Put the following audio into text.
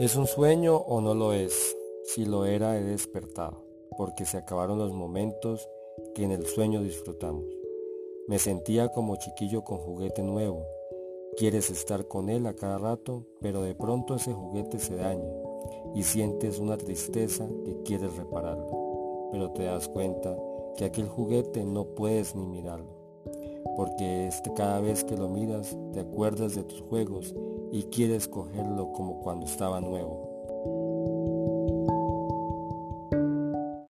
¿Es un sueño o no lo es? Si lo era, he despertado, porque se acabaron los momentos que en el sueño disfrutamos. Me sentía como chiquillo con juguete nuevo. Quieres estar con él a cada rato, pero de pronto ese juguete se daña y sientes una tristeza que quieres repararlo. Pero te das cuenta que aquel juguete no puedes ni mirarlo, porque este, cada vez que lo miras te acuerdas de tus juegos y quieres cogerlo como cuando estaba nuevo.